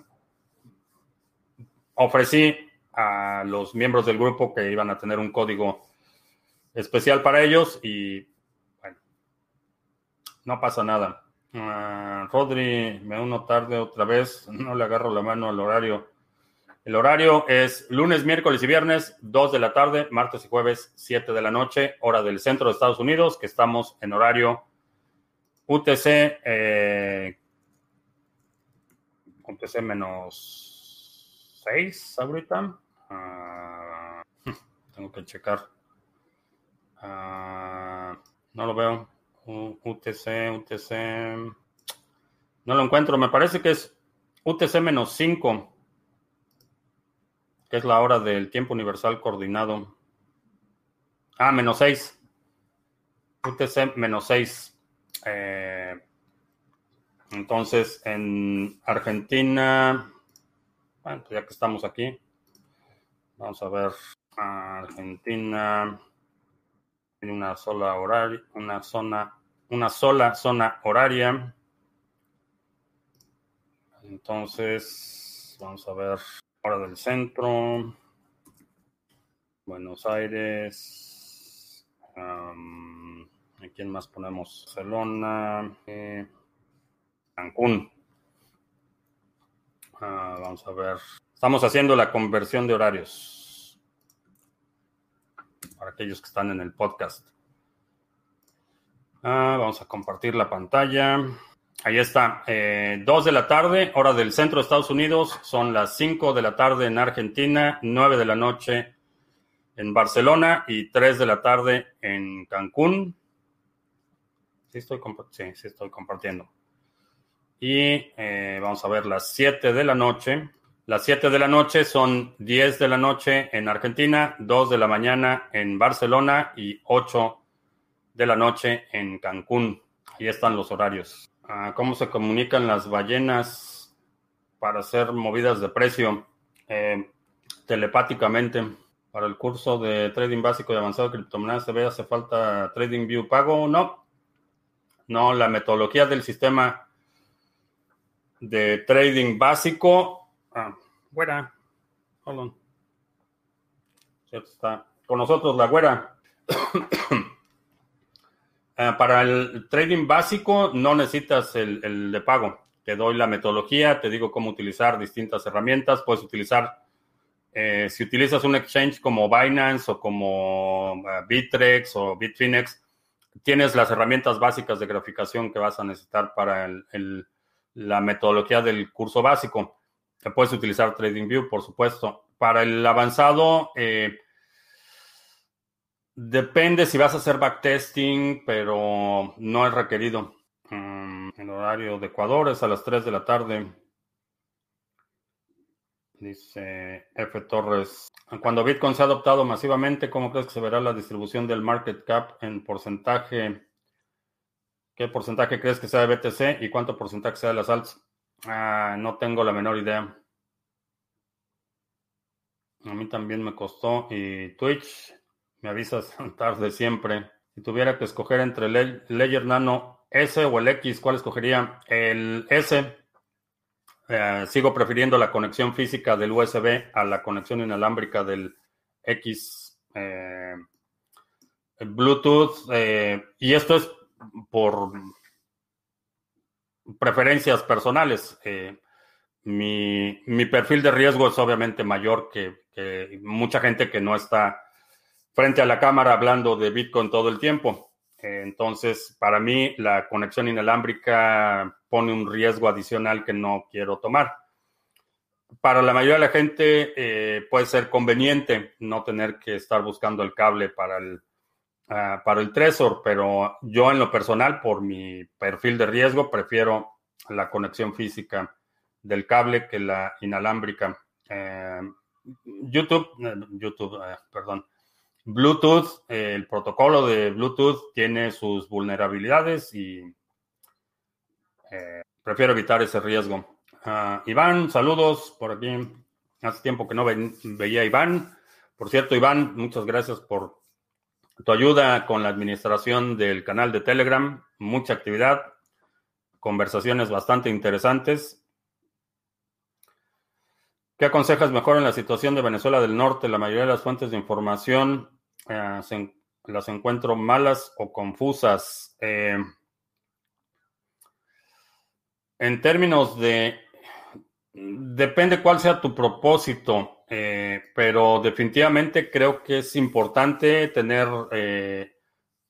ofrecí a los miembros del grupo que iban a tener un código especial para ellos y bueno, no pasa nada. Uh, Rodri, me uno tarde otra vez, no le agarro la mano al horario. El horario es lunes, miércoles y viernes, 2 de la tarde, martes y jueves, 7 de la noche, hora del centro de Estados Unidos, que estamos en horario UTC, eh, UTC menos 6 ahorita. Uh, tengo que checar. Ah, no lo veo. UTC, UTC. No lo encuentro. Me parece que es UTC menos 5, que es la hora del tiempo universal coordinado. Ah, menos 6. UTC menos 6. Eh, entonces, en Argentina, bueno, pues ya que estamos aquí, vamos a ver. Argentina una sola horaria, una zona, una sola zona horaria. Entonces, vamos a ver hora del centro. Buenos Aires. ¿A quién más ponemos? Barcelona. Eh, Cancún. Ah, vamos a ver. Estamos haciendo la conversión de horarios. Para aquellos que están en el podcast. Ah, vamos a compartir la pantalla. Ahí está. Eh, 2 de la tarde, hora del centro de Estados Unidos. Son las 5 de la tarde en Argentina, 9 de la noche en Barcelona y 3 de la tarde en Cancún. Sí, estoy, sí, sí estoy compartiendo. Y eh, vamos a ver las 7 de la noche. Las 7 de la noche son 10 de la noche en Argentina, 2 de la mañana en Barcelona y 8 de la noche en Cancún. Ahí están los horarios. Ah, ¿Cómo se comunican las ballenas para hacer movidas de precio? Eh, telepáticamente. Para el curso de trading básico y avanzado de criptomonedas, ¿se ve hace falta trading view pago? No. No, la metodología del sistema de trading básico. Ah, buena. Hold Está con nosotros la güera. Eh, para el trading básico no necesitas el, de pago. Te doy la metodología, te digo cómo utilizar distintas herramientas. Puedes utilizar, eh, si utilizas un exchange como Binance o como uh, o Bitfinex, tienes las herramientas básicas de graficación que vas a necesitar para la metodología del curso básico. Puedes utilizar TradingView, por supuesto. Para el avanzado, eh, Depende si vas a hacer backtesting, pero no es requerido. Mm, el horario de Ecuador es a las 3 de la tarde. Dice F. Torres. Cuando Bitcoin se ha adoptado masivamente, ¿cómo crees que se verá la distribución del market cap en porcentaje? ¿Qué porcentaje crees que sea de BTC y cuánto porcentaje sea de las alts? Ah, no tengo la menor idea. A mí también me costó. Y Twitch, me avisas tarde siempre. Si tuviera que escoger entre el Ledger Nano S o el X, ¿cuál escogería? El S. Eh, sigo prefiriendo la conexión física del USB a la conexión inalámbrica del X. Eh, Bluetooth. Eh, y esto es por preferencias personales. Mi, perfil de riesgo es obviamente mayor que mucha gente que no está frente a la cámara hablando de Bitcoin todo el tiempo. Entonces, para mí, la conexión inalámbrica pone un riesgo adicional que no quiero tomar. Para la mayoría de la gente eh, puede ser conveniente no tener que estar buscando el cable para el, ah, para el Trezor, pero yo en lo personal, por mi perfil de riesgo, prefiero la conexión física del cable que la inalámbrica. Eh, YouTube, eh, YouTube, perdón, Bluetooth, el protocolo de Bluetooth tiene sus vulnerabilidades y eh, prefiero evitar ese riesgo. Ah, Iván, saludos por aquí. Hace tiempo que no veía a Iván. Por cierto, Iván, muchas gracias por tu ayuda con la administración del canal de Telegram. Mucha actividad, conversaciones bastante interesantes. ¿Qué aconsejas mejor en la situación de Venezuela del Norte? La mayoría de las fuentes de información eh, las encuentro malas o confusas. Eh, en términos de, depende cuál sea tu propósito, eh, pero definitivamente creo que es importante tener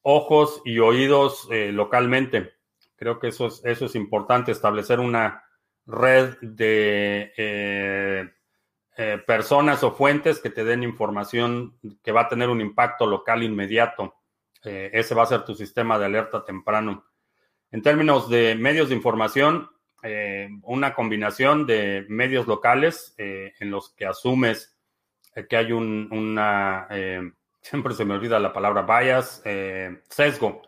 ojos y oídos localmente. Creo que eso es, eso es importante, establecer una red de eh, personas o fuentes que te den información que va a tener un impacto local inmediato. Eh, ese va a ser tu sistema de alerta temprano. En términos de medios de información, eh, una combinación de medios locales en los que asumes que hay un, una, siempre se me olvida la palabra bias, sesgo,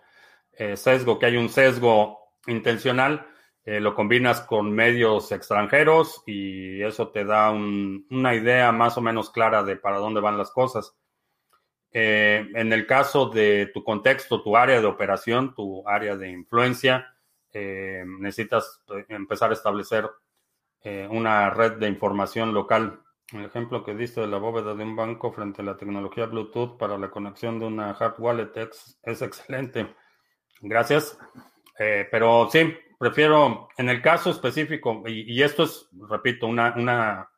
sesgo, que hay un sesgo intencional eh, lo combinas con medios extranjeros y eso te da una idea más o menos clara de para dónde van las cosas. Eh, en el caso de tu contexto, tu área de operación, tu área de influencia, eh, necesitas empezar a establecer una red de información local. El ejemplo que diste de la bóveda de un banco frente a la tecnología Bluetooth para la conexión de una hard wallet es, excelente. Gracias. Eh, pero sí, prefiero, en el caso específico, y, esto es, repito, una, una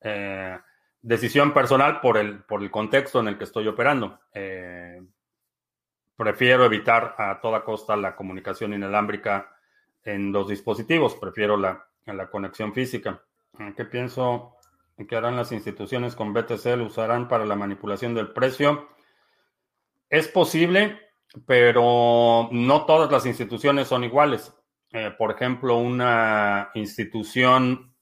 eh, decisión personal por el, por el contexto en el que estoy operando. Eh, prefiero evitar a toda costa la comunicación inalámbrica en los dispositivos, prefiero la, conexión física. ¿Qué pienso que harán las instituciones con BTC? ¿Lo usarán para la manipulación del precio? Es posible, pero no todas las instituciones son iguales. Eh, por ejemplo, una institución,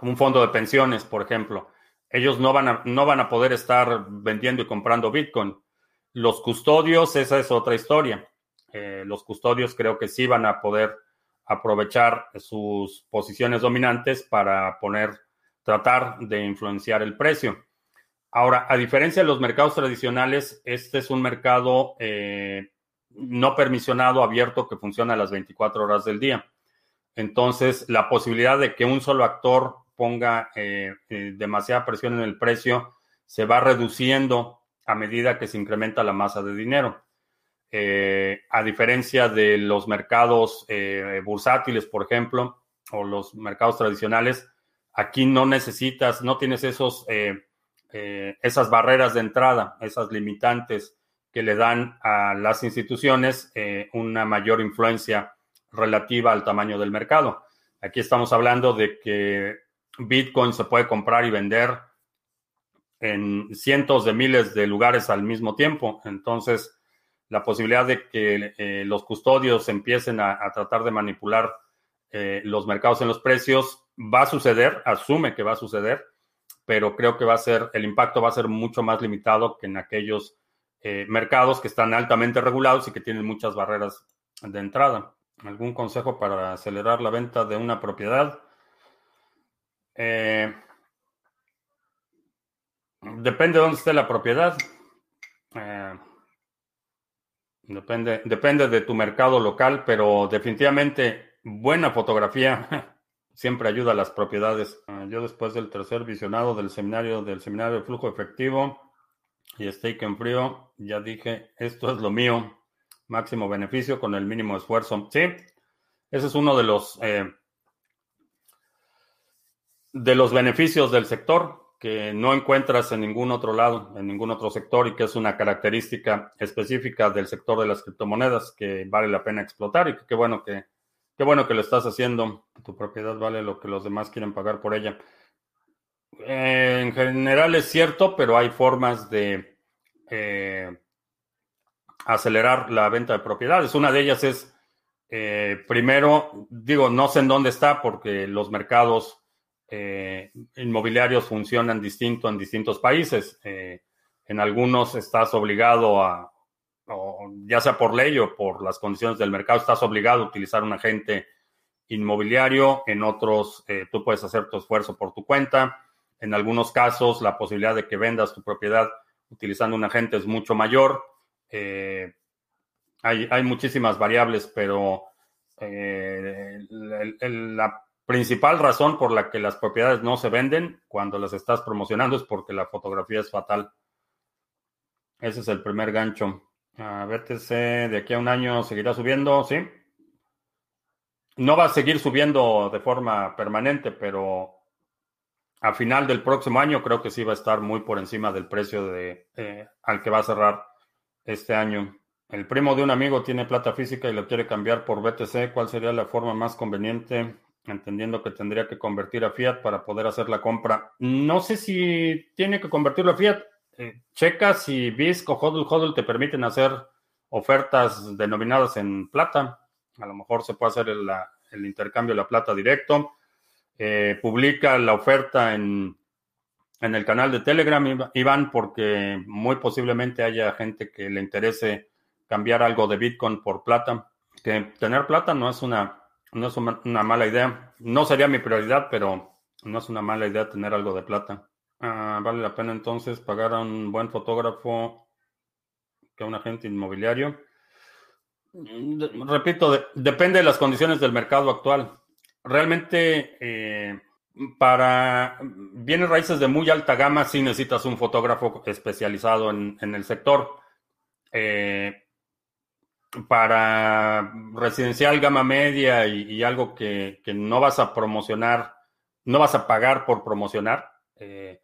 un fondo de pensiones, por ejemplo, ellos no van a, no van a poder estar vendiendo y comprando Bitcoin. Los custodios, esa es otra historia. Eh, los custodios creo que sí van a poder aprovechar sus posiciones dominantes para poner, tratar de influenciar el precio. Ahora, a diferencia de los mercados tradicionales, este es un mercado eh, no permisionado, abierto, que funciona a las 24 horas del día. Entonces, la posibilidad de que un solo actor ponga eh, demasiada presión en el precio se va reduciendo a medida que se incrementa la masa de dinero. Eh, a diferencia de los mercados eh, bursátiles, por ejemplo, o los mercados tradicionales, aquí no necesitas, no tienes esos, eh, esas barreras de entrada, esas limitantes que le dan a las instituciones una mayor influencia relativa al tamaño del mercado. Aquí estamos hablando de que Bitcoin se puede comprar y vender en cientos de miles de lugares al mismo tiempo. Entonces, la posibilidad de que eh, los custodios empiecen a, tratar de manipular eh, los mercados en los precios va a suceder, asume que va a suceder, pero creo que va a ser, el impacto va a ser mucho más limitado que en aquellos eh, mercados que están altamente regulados y que tienen muchas barreras de entrada. ¿Algún consejo para acelerar la venta de una propiedad? Depende de dónde esté la propiedad. Depende, depende de tu mercado local, pero definitivamente buena fotografía siempre ayuda a las propiedades. Ah, yo después del tercer visionado del seminario, del seminario de flujo efectivo y stake en frío, ya dije, esto es lo mío, máximo beneficio con el mínimo esfuerzo. Sí, ese es uno de los, eh, de los beneficios del sector que no encuentras en ningún otro lado, en ningún otro sector y que es una característica específica del sector de las criptomonedas que vale la pena explotar y que qué bueno que qué bueno que lo estás haciendo. Tu propiedad vale lo que los demás quieren pagar por ella. en general es cierto, pero hay formas de eh, acelerar la venta de propiedades. Una de ellas es, eh, primero, digo, no sé en dónde está porque los mercados eh, inmobiliarios funcionan distinto en distintos países. Eh, en algunos estás obligado a, ya sea por ley o por las condiciones del mercado, estás obligado a utilizar un agente inmobiliario. En otros, eh, tú puedes hacer tu esfuerzo por tu cuenta. En algunos casos, la posibilidad de que vendas tu propiedad utilizando un agente es mucho mayor. hay, hay, muchísimas variables, pero la principal razón por la que las propiedades no se venden cuando las estás promocionando es porque la fotografía es fatal. Ese es el primer gancho. A BTC de aquí a un año seguirá subiendo, ¿sí? No va a seguir subiendo de forma permanente, pero a final del próximo año creo que sí va a estar muy por encima del precio de, eh, al que va a cerrar este año. El primo de un amigo tiene plata física y lo quiere cambiar por BTC. ¿Cuál sería la forma más conveniente? Entendiendo que tendría que convertir a Fiat para poder hacer la compra. No sé si tiene que convertirlo a Fiat. Eh, checa si BISC o HODL HODL te permiten hacer ofertas denominadas en plata. A lo mejor se puede hacer el, intercambio de la plata directo. Eh, publica la oferta en, en el canal de Telegram, Iván, porque muy posiblemente haya gente que le interese cambiar algo de Bitcoin por plata. Que tener plata no es una no es una mala idea. No sería mi prioridad, pero no es una mala idea tener algo de plata. Ah, vale la pena entonces pagar a un buen fotógrafo que a un agente inmobiliario. Repito, depende de las condiciones del mercado actual. Realmente, eh, para bienes raíces de muy alta gama, sí necesitas un fotógrafo especializado en, el sector. Eh, para residencial gama media y, algo que, no vas a promocionar, no vas a pagar por promocionar, eh,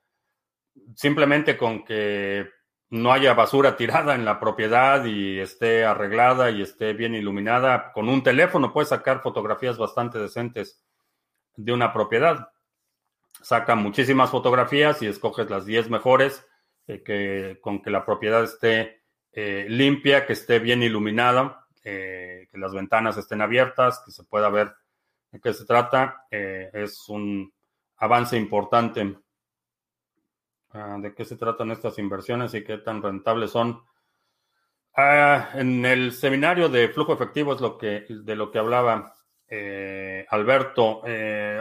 simplemente con que no haya basura tirada en la propiedad y esté arreglada y esté bien iluminada, con un teléfono puedes sacar fotografías bastante decentes de una propiedad. Saca muchísimas fotografías y escoges las 10 mejores eh, que, con que la propiedad esté eh, limpia, que esté bien iluminada, eh, que las ventanas estén abiertas, que se pueda ver de qué se trata. es un avance importante. Ah, ¿De qué se tratan estas inversiones y qué tan rentables son? Ah, en el seminario de flujo efectivo es lo que, de lo que hablaba Alberto.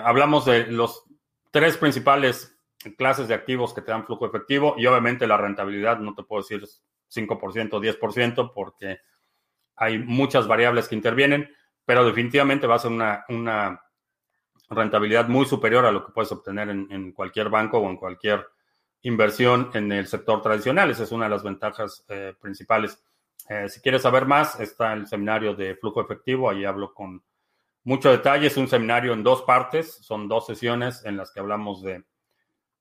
hablamos de los tres principales clases de activos que te dan flujo efectivo y obviamente la rentabilidad, no te puedo decir 5%, 10%, porque hay muchas variables que intervienen, pero definitivamente va a ser una, una rentabilidad muy superior a lo que puedes obtener en, cualquier banco o en cualquier inversión en el sector tradicional. Esa es una de las ventajas eh, principales. Eh, si quieres saber más, está el seminario de flujo efectivo, ahí hablo con mucho detalle. Es un seminario en dos partes, son dos sesiones en las que hablamos de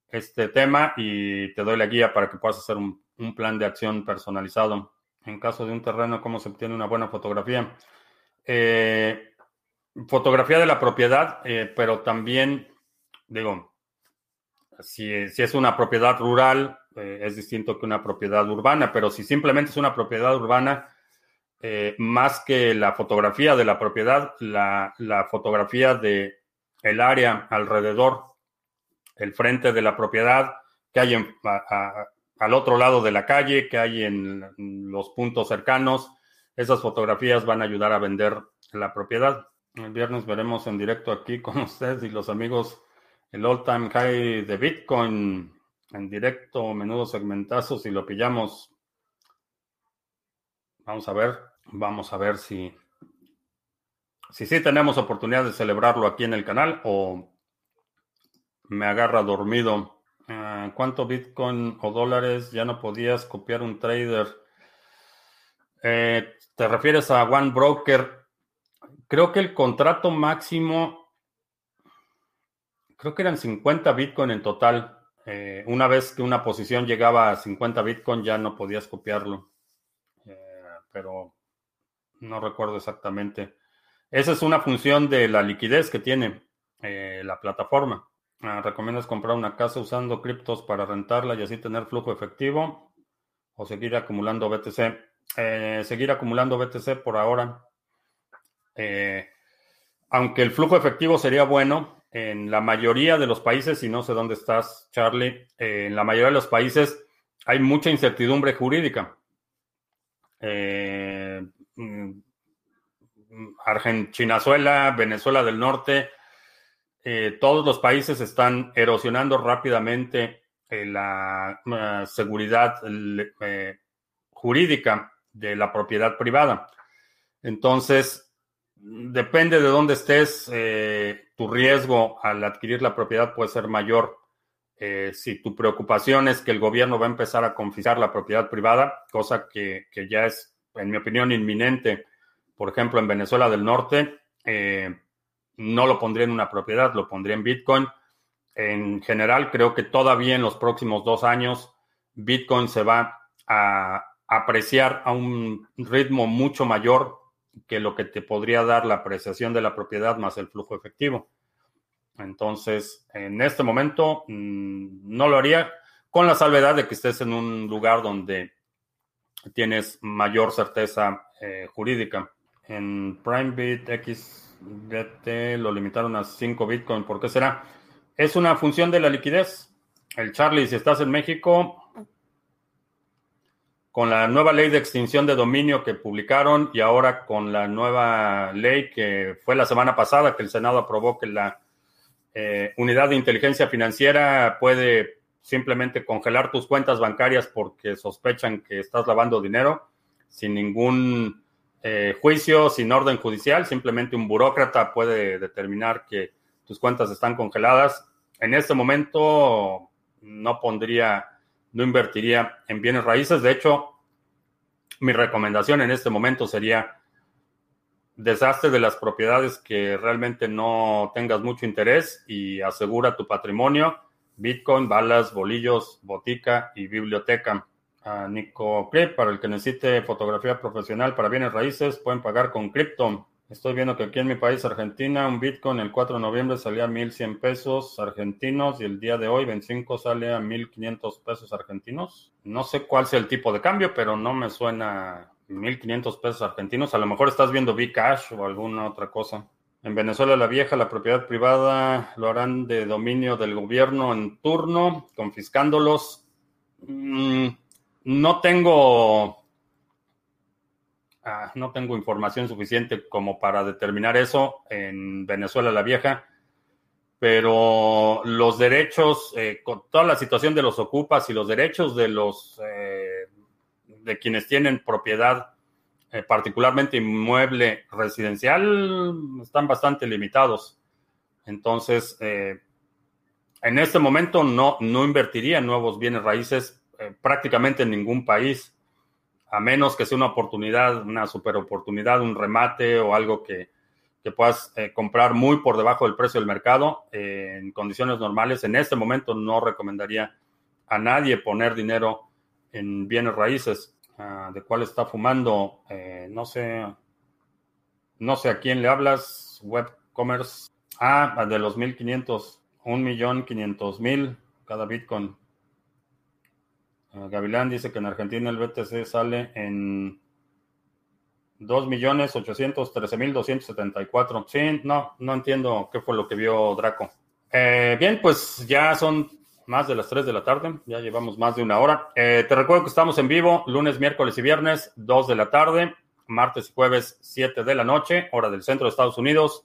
este tema y te doy la guía para que puedas hacer un, plan de acción personalizado. En caso de un terreno, ¿cómo se obtiene una buena fotografía? Eh, fotografía de la propiedad, eh, pero también, digo, si, es una propiedad rural, eh, es distinto que una propiedad urbana, pero si simplemente es una propiedad urbana, más que la fotografía de la propiedad, la, fotografía de el área alrededor, el frente de la propiedad, que hay al otro lado de la calle, que hay en los puntos cercanos. Esas fotografías van a ayudar a vender la propiedad. El viernes veremos en directo aquí con ustedes y los amigos el all time high de Bitcoin en directo, menudo segmentazo, si lo pillamos Vamos a ver, vamos a ver si, si sí tenemos oportunidad de celebrarlo aquí en el canal o me agarra dormido. ¿Cuánto Bitcoin o dólares ya no podías copiar un trader? Eh, ¿Te refieres a One Broker? Creo que el contrato máximo, creo que eran 50 Bitcoin en total. Eh, una vez que una posición llegaba a 50 Bitcoin ya no podías copiarlo pero no recuerdo exactamente. Esa es una función de la liquidez que tiene eh, la plataforma. Ah, ¿Recomiendas comprar una casa usando criptos para rentarla y así tener flujo efectivo? ¿O seguir acumulando BTC? Eh, seguir acumulando BTC por ahora. Eh, aunque el flujo efectivo sería bueno, en la mayoría de los países, y no sé dónde estás, Charlie, en la mayoría de los países hay mucha incertidumbre jurídica. Eh, mm, Argentina, Venezuela del Norte, eh, todos los países están erosionando rápidamente eh, la seguridad jurídica de la propiedad privada. Entonces, depende de dónde estés, tu riesgo al adquirir la propiedad puede ser mayor eh, si tu preocupación es que el gobierno va a empezar a confiscar la propiedad privada, cosa que, ya es, en mi opinión, inminente, por ejemplo, en Venezuela del Norte, eh, no lo pondría en una propiedad, lo pondría en Bitcoin. En general, creo que todavía en los próximos dos años, Bitcoin se va a apreciar a un ritmo mucho mayor que lo que te podría dar la apreciación de la propiedad más el flujo efectivo. Entonces, en este momento mm, no lo haría con la salvedad de que estés en un lugar donde tienes mayor certeza eh, jurídica. En PrimeBit Lo limitaron a 5 Bitcoin. ¿Por qué será? Es una función de la liquidez. El Charlie, si estás en México, con la nueva ley de extinción de dominio que publicaron y ahora con la nueva ley que fue la semana pasada que el Senado aprobó que la eh, unidad de inteligencia financiera puede simplemente congelar tus cuentas bancarias porque sospechan que estás lavando dinero sin ningún eh, juicio, sin orden judicial. Simplemente un burócrata puede determinar que tus cuentas están congeladas en este momento no pondría, no invertiría en bienes raíces. De hecho, mi recomendación en este momento sería desastre de las propiedades que realmente no tengas mucho interés y asegura tu patrimonio. Bitcoin, balas, bolillos, botica y biblioteca. Nico Clip, para el que necesite fotografía profesional para bienes raíces, pueden pagar con cripto. Estoy viendo que aquí en mi país, Argentina, un Bitcoin el 4 de noviembre salía a 1.100 pesos argentinos y el día de hoy, 25, sale a 1.500 pesos argentinos. No sé cuál sea el tipo de cambio, pero no me suena 1.500 pesos argentinos. A lo mejor estás viendo Bcash o alguna otra cosa. En Venezuela la vieja, la propiedad privada lo harán de dominio del gobierno en turno, confiscándolos. Mm, no tengo ah, no tengo información suficiente como para determinar eso en Venezuela la Vieja, pero los derechos, eh, con toda la situación de los ocupas y los derechos de los eh, de quienes tienen propiedad, eh, particularmente inmueble residencial, están bastante limitados. Entonces, en este momento no, no invertiría en nuevos bienes raíces eh, prácticamente en ningún país, a menos que sea una oportunidad, una super oportunidad, un remate o algo que, puedas eh, comprar muy por debajo del precio del mercado eh, en condiciones normales. En este momento no recomendaría a nadie poner dinero en bienes raíces. Ah, ¿De cuál está fumando? no sé. No sé a quién le hablas. Web commerce. Ah, de los 1500. Un millón quinientos mil cada Bitcoin. Gavilán dice que en Argentina el BTC sale en 2.813.274. Sí, no, no entiendo qué fue lo que vio Draco. Eh, bien, pues ya son más de las 3 de la tarde, ya llevamos más de una hora. Eh, te recuerdo que estamos en vivo lunes, miércoles y viernes, 2 de la tarde, martes y jueves, 7 de la noche, hora del centro de Estados Unidos,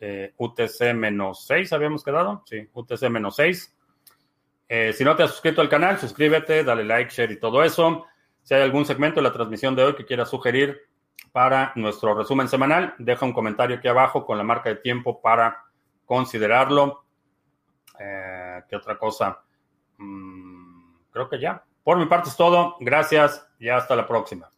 eh, UTC-6 habíamos quedado, sí, UTC-6. Eh, si no te has suscrito al canal, suscríbete, dale like, share y todo eso. Si hay algún segmento de la transmisión de hoy que quieras sugerir para nuestro resumen semanal, deja un comentario aquí abajo con la marca de tiempo para considerarlo. Eh, ¿Qué otra cosa? Mm, creo que ya. Por mi parte es todo. Gracias y hasta la próxima.